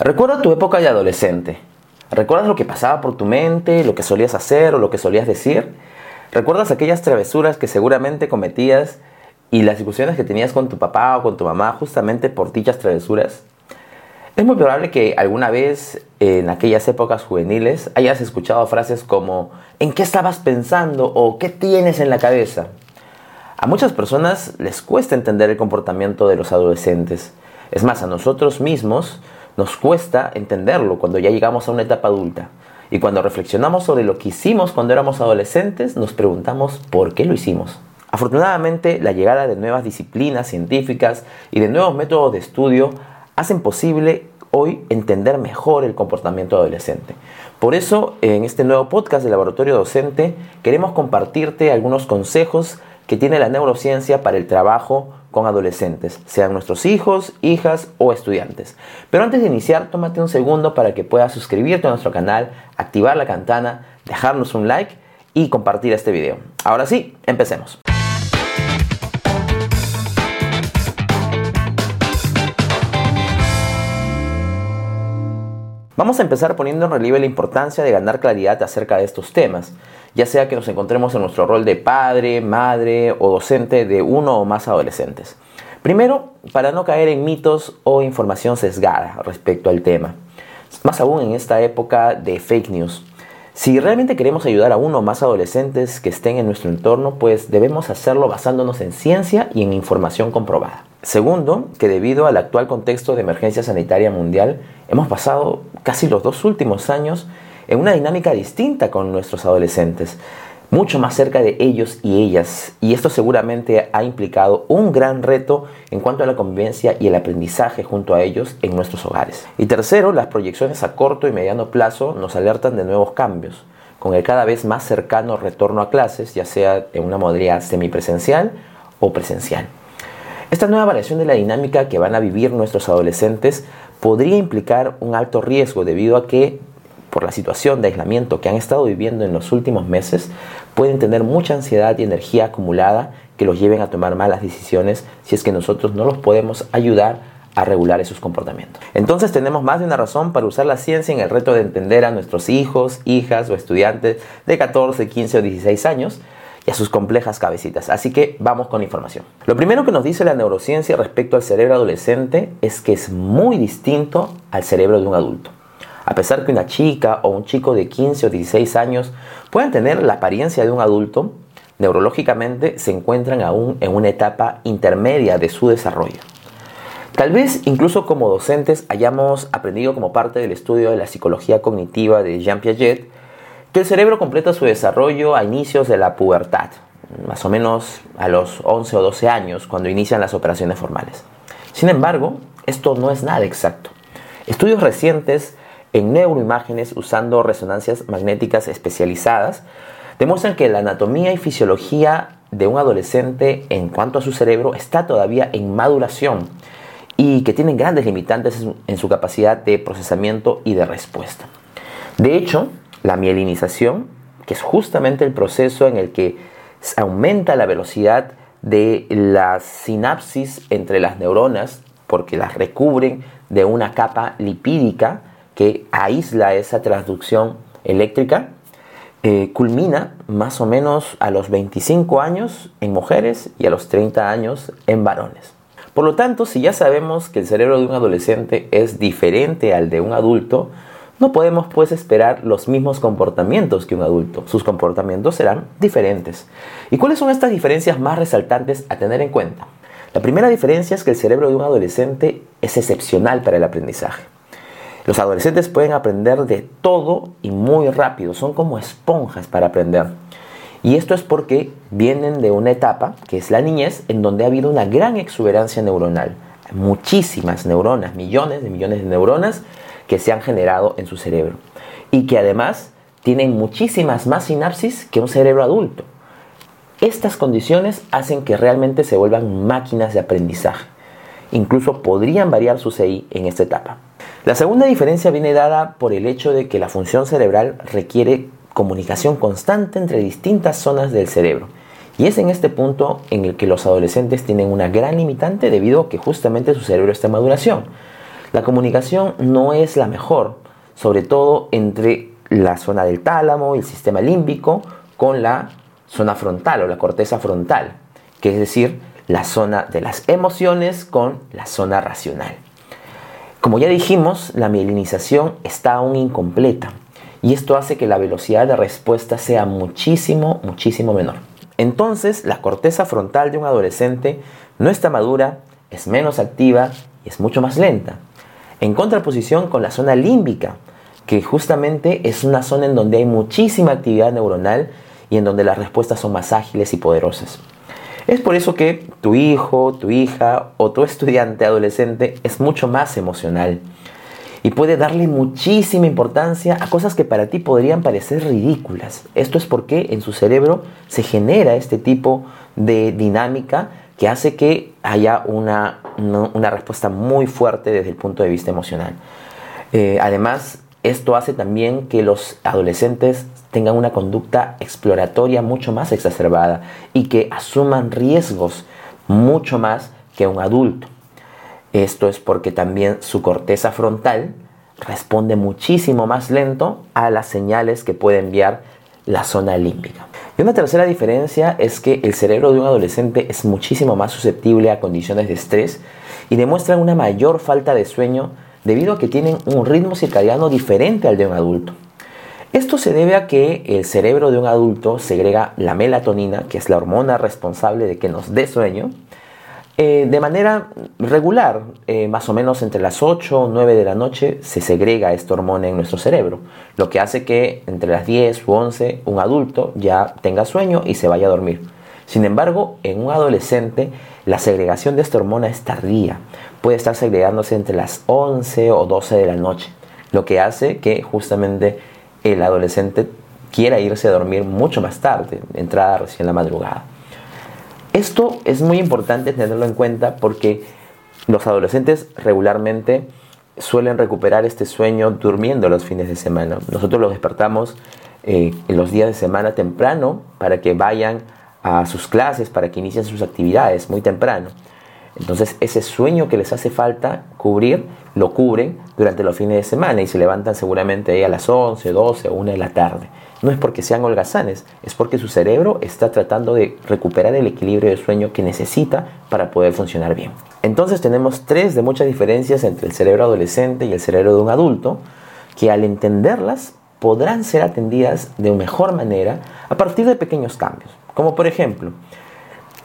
Recuerda tu época de adolescente. ¿Recuerdas lo que pasaba por tu mente, lo que solías hacer o lo que solías decir? ¿Recuerdas aquellas travesuras que seguramente cometías y las discusiones que tenías con tu papá o con tu mamá justamente por dichas travesuras? Es muy probable que alguna vez en aquellas épocas juveniles hayas escuchado frases como ¿en qué estabas pensando? o ¿qué tienes en la cabeza? A muchas personas les cuesta entender el comportamiento de los adolescentes. Es más, a nosotros mismos nos cuesta entenderlo cuando ya llegamos a una etapa adulta. Y cuando reflexionamos sobre lo que hicimos cuando éramos adolescentes, nos preguntamos por qué lo hicimos. Afortunadamente, la llegada de nuevas disciplinas científicas y de nuevos métodos de estudio hacen posible hoy entender mejor el comportamiento adolescente. Por eso, en este nuevo podcast de Laboratorio Docente, queremos compartirte algunos consejos que tiene la neurociencia para el trabajo con adolescentes, sean nuestros hijos, hijas o estudiantes. Pero antes de iniciar, tómate un segundo para que puedas suscribirte a nuestro canal, activar la campana, dejarnos un like y compartir este video. Ahora sí, empecemos. Vamos a empezar poniendo en relieve la importancia de ganar claridad acerca de estos temas, ya sea que nos encontremos en nuestro rol de padre, madre o docente de uno o más adolescentes. Primero, para no caer en mitos o información sesgada respecto al tema, más aún en esta época de fake news. Si realmente queremos ayudar a uno o más adolescentes que estén en nuestro entorno, pues debemos hacerlo basándonos en ciencia y en información comprobada. Segundo, que debido al actual contexto de emergencia sanitaria mundial, hemos pasado casi los dos últimos años en una dinámica distinta con nuestros adolescentes, mucho más cerca de ellos y ellas, y esto seguramente ha implicado un gran reto en cuanto a la convivencia y el aprendizaje junto a ellos en nuestros hogares. Y tercero, las proyecciones a corto y mediano plazo nos alertan de nuevos cambios, con el cada vez más cercano retorno a clases, ya sea en una modalidad semipresencial o presencial. Esta nueva variación de la dinámica que van a vivir nuestros adolescentes podría implicar un alto riesgo debido a que, por la situación de aislamiento que han estado viviendo en los últimos meses, pueden tener mucha ansiedad y energía acumulada que los lleven a tomar malas decisiones si es que nosotros no los podemos ayudar a regular esos comportamientos. Entonces tenemos más de una razón para usar la ciencia en el reto de entender a nuestros hijos, hijas o estudiantes de 14, 15 o 16 años y a sus complejas cabecitas. Así que vamos con información. Lo primero que nos dice la neurociencia respecto al cerebro adolescente es que es muy distinto al cerebro de un adulto. A pesar que una chica o un chico de 15 o 16 años puedan tener la apariencia de un adulto, neurológicamente se encuentran aún en una etapa intermedia de su desarrollo. Tal vez incluso como docentes hayamos aprendido como parte del estudio de la psicología cognitiva de Jean Piaget que el cerebro completa su desarrollo a inicios de la pubertad, más o menos a los 11 o 12 años, cuando inician las operaciones formales. Sin embargo, esto no es nada exacto. Estudios recientes en neuroimágenes usando resonancias magnéticas especializadas demuestran que la anatomía y fisiología de un adolescente en cuanto a su cerebro está todavía en maduración y que tienen grandes limitantes en su capacidad de procesamiento y de respuesta. De hecho, la mielinización, que es justamente el proceso en el que aumenta la velocidad de la sinapsis entre las neuronas, porque las recubren de una capa lipídica que aísla esa transducción eléctrica, eh, culmina más o menos a los 25 años en mujeres y a los 30 años en varones. Por lo tanto, si ya sabemos que el cerebro de un adolescente es diferente al de un adulto, no podemos pues esperar los mismos comportamientos que un adulto. Sus comportamientos serán diferentes. ¿Y cuáles son estas diferencias más resaltantes a tener en cuenta? La primera diferencia es que el cerebro de un adolescente es excepcional para el aprendizaje. Los adolescentes pueden aprender de todo y muy rápido, son como esponjas para aprender. Y esto es porque vienen de una etapa, que es la niñez, en donde ha habido una gran exuberancia neuronal. Muchísimas neuronas, millones de millones de neuronas que se han generado en su cerebro y que además tienen muchísimas más sinapsis que un cerebro adulto. Estas condiciones hacen que realmente se vuelvan máquinas de aprendizaje. Incluso podrían variar su CI en esta etapa. La segunda diferencia viene dada por el hecho de que la función cerebral requiere comunicación constante entre distintas zonas del cerebro. Y es en este punto en el que los adolescentes tienen una gran limitante debido a que justamente su cerebro está en maduración. La comunicación no es la mejor, sobre todo entre la zona del tálamo y el sistema límbico con la zona frontal o la corteza frontal, que es decir, la zona de las emociones con la zona racional. Como ya dijimos, la mielinización está aún incompleta y esto hace que la velocidad de respuesta sea muchísimo, muchísimo menor. Entonces, la corteza frontal de un adolescente no está madura, es menos activa y es mucho más lenta. En contraposición con la zona límbica, que justamente es una zona en donde hay muchísima actividad neuronal y en donde las respuestas son más ágiles y poderosas. Es por eso que tu hijo, tu hija o tu estudiante adolescente es mucho más emocional y puede darle muchísima importancia a cosas que para ti podrían parecer ridículas. Esto es porque en su cerebro se genera este tipo de dinámica que hace que haya una, respuesta muy fuerte desde el punto de vista emocional. Eh, además, esto hace también que los adolescentes tengan una conducta exploratoria mucho más exacerbada y que asuman riesgos mucho más que un adulto. Esto es porque también su corteza frontal responde muchísimo más lento a las señales que puede enviar la zona límbica. Y una tercera diferencia es que el cerebro de un adolescente es muchísimo más susceptible a condiciones de estrés y demuestra una mayor falta de sueño debido a que tienen un ritmo circadiano diferente al de un adulto. Esto se debe a que el cerebro de un adulto segrega la melatonina, que es la hormona responsable de que nos dé sueño, eh, de manera regular, eh, más o menos entre las 8 o 9 de la noche, se segrega esta hormona en nuestro cerebro, lo que hace que entre las 10 u 11 un adulto ya tenga sueño y se vaya a dormir. Sin embargo, en un adolescente, la segregación de esta hormona es tardía, puede estar segregándose entre las 11 o 12 de la noche, lo que hace que justamente el adolescente quiera irse a dormir mucho más tarde, entrada recién la madrugada. Esto es muy importante tenerlo en cuenta porque los adolescentes regularmente suelen recuperar este sueño durmiendo los fines de semana. Nosotros los despertamos eh, en los días de semana temprano para que vayan a sus clases, para que inicien sus actividades muy temprano. Entonces ese sueño que les hace falta cubrir, lo cubren durante los fines de semana y se levantan seguramente ahí a las 11, 12 o 1 de la tarde no es porque sean holgazanes, es porque su cerebro está tratando de recuperar el equilibrio de sueño que necesita para poder funcionar bien. Entonces tenemos tres de muchas diferencias entre el cerebro adolescente y el cerebro de un adulto, que al entenderlas podrán ser atendidas de mejor manera a partir de pequeños cambios, como por ejemplo,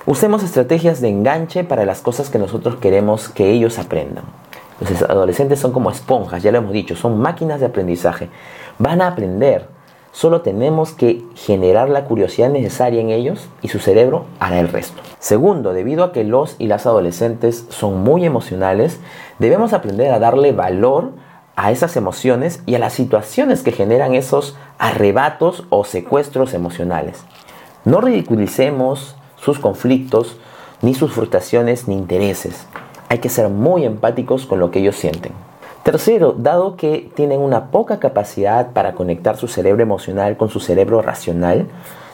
usemos estrategias de enganche para las cosas que nosotros queremos que ellos aprendan. Los adolescentes son como esponjas, ya lo hemos dicho, son máquinas de aprendizaje. Van a aprender, Solo tenemos que generar la curiosidad necesaria en ellos y su cerebro hará el resto. Segundo, debido a que los y las adolescentes son muy emocionales, debemos aprender a darle valor a esas emociones y a las situaciones que generan esos arrebatos o secuestros emocionales. No ridiculicemos sus conflictos, ni sus frustraciones, ni intereses. Hay que ser muy empáticos con lo que ellos sienten. Tercero, dado que tienen una poca capacidad para conectar su cerebro emocional con su cerebro racional,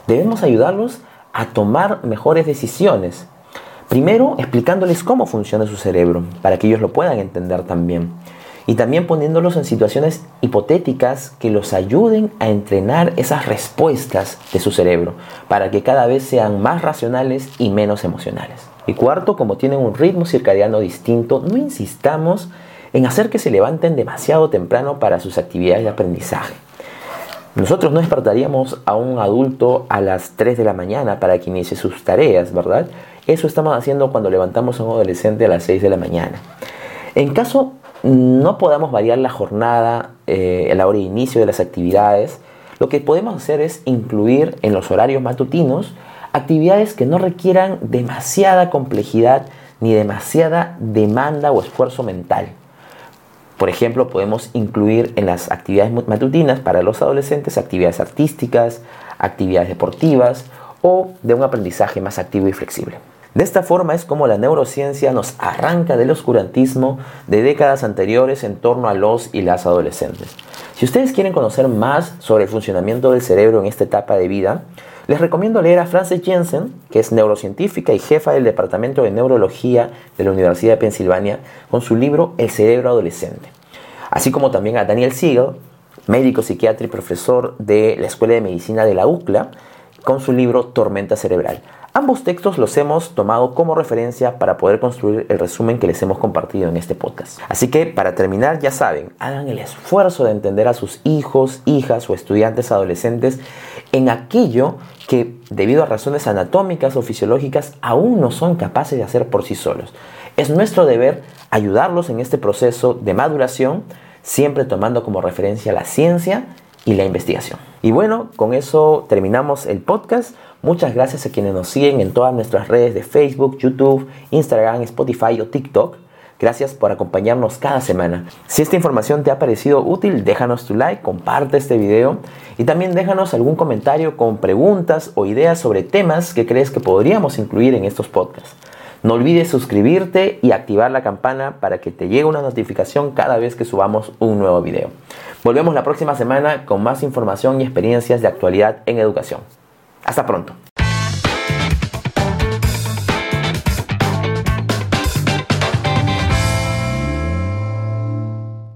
debemos ayudarlos a tomar mejores decisiones. Primero, explicándoles cómo funciona su cerebro, para que ellos lo puedan entender también. Y también poniéndolos en situaciones hipotéticas que los ayuden a entrenar esas respuestas de su cerebro, para que cada vez sean más racionales y menos emocionales. Y cuarto, como tienen un ritmo circadiano distinto, no insistamos en hacer que se levanten demasiado temprano para sus actividades de aprendizaje. Nosotros no despertaríamos a un adulto a las 3 de la mañana para que inicie sus tareas, ¿verdad? Eso estamos haciendo cuando levantamos a un adolescente a las 6 de la mañana. En caso no podamos variar la jornada, eh, la hora de inicio de las actividades, lo que podemos hacer es incluir en los horarios matutinos actividades que no requieran demasiada complejidad ni demasiada demanda o esfuerzo mental. Por ejemplo, podemos incluir en las actividades matutinas para los adolescentes actividades artísticas, actividades deportivas o de un aprendizaje más activo y flexible. De esta forma es como la neurociencia nos arranca del oscurantismo de décadas anteriores en torno a los y las adolescentes. Si ustedes quieren conocer más sobre el funcionamiento del cerebro en esta etapa de vida, Les recomiendo leer a Frances Jensen, que es neurocientífica y jefa del Departamento de Neurología de la Universidad de Pensilvania, con su libro El cerebro adolescente. Así como también a Daniel Siegel, médico psiquiatra y profesor de la Escuela de Medicina de la UCLA, con su libro Tormenta Cerebral. Ambos textos los hemos tomado como referencia para poder construir el resumen que les hemos compartido en este podcast. Así que para terminar, ya saben, hagan el esfuerzo de entender a sus hijos, hijas o estudiantes adolescentes en aquello que debido a razones anatómicas o fisiológicas aún no son capaces de hacer por sí solos. Es nuestro deber ayudarlos en este proceso de maduración, siempre tomando como referencia la ciencia y la investigación. Y bueno, con eso terminamos el podcast. Muchas gracias a quienes nos siguen en todas nuestras redes de Facebook, YouTube, Instagram, Spotify o TikTok. Gracias por acompañarnos cada semana. Si esta información te ha parecido útil, déjanos tu like, comparte este video y también déjanos algún comentario con preguntas o ideas sobre temas que crees que podríamos incluir en estos podcasts. No olvides suscribirte y activar la campana para que te llegue una notificación cada vez que subamos un nuevo video. Volvemos la próxima semana con más información y experiencias de actualidad en educación. Hasta pronto.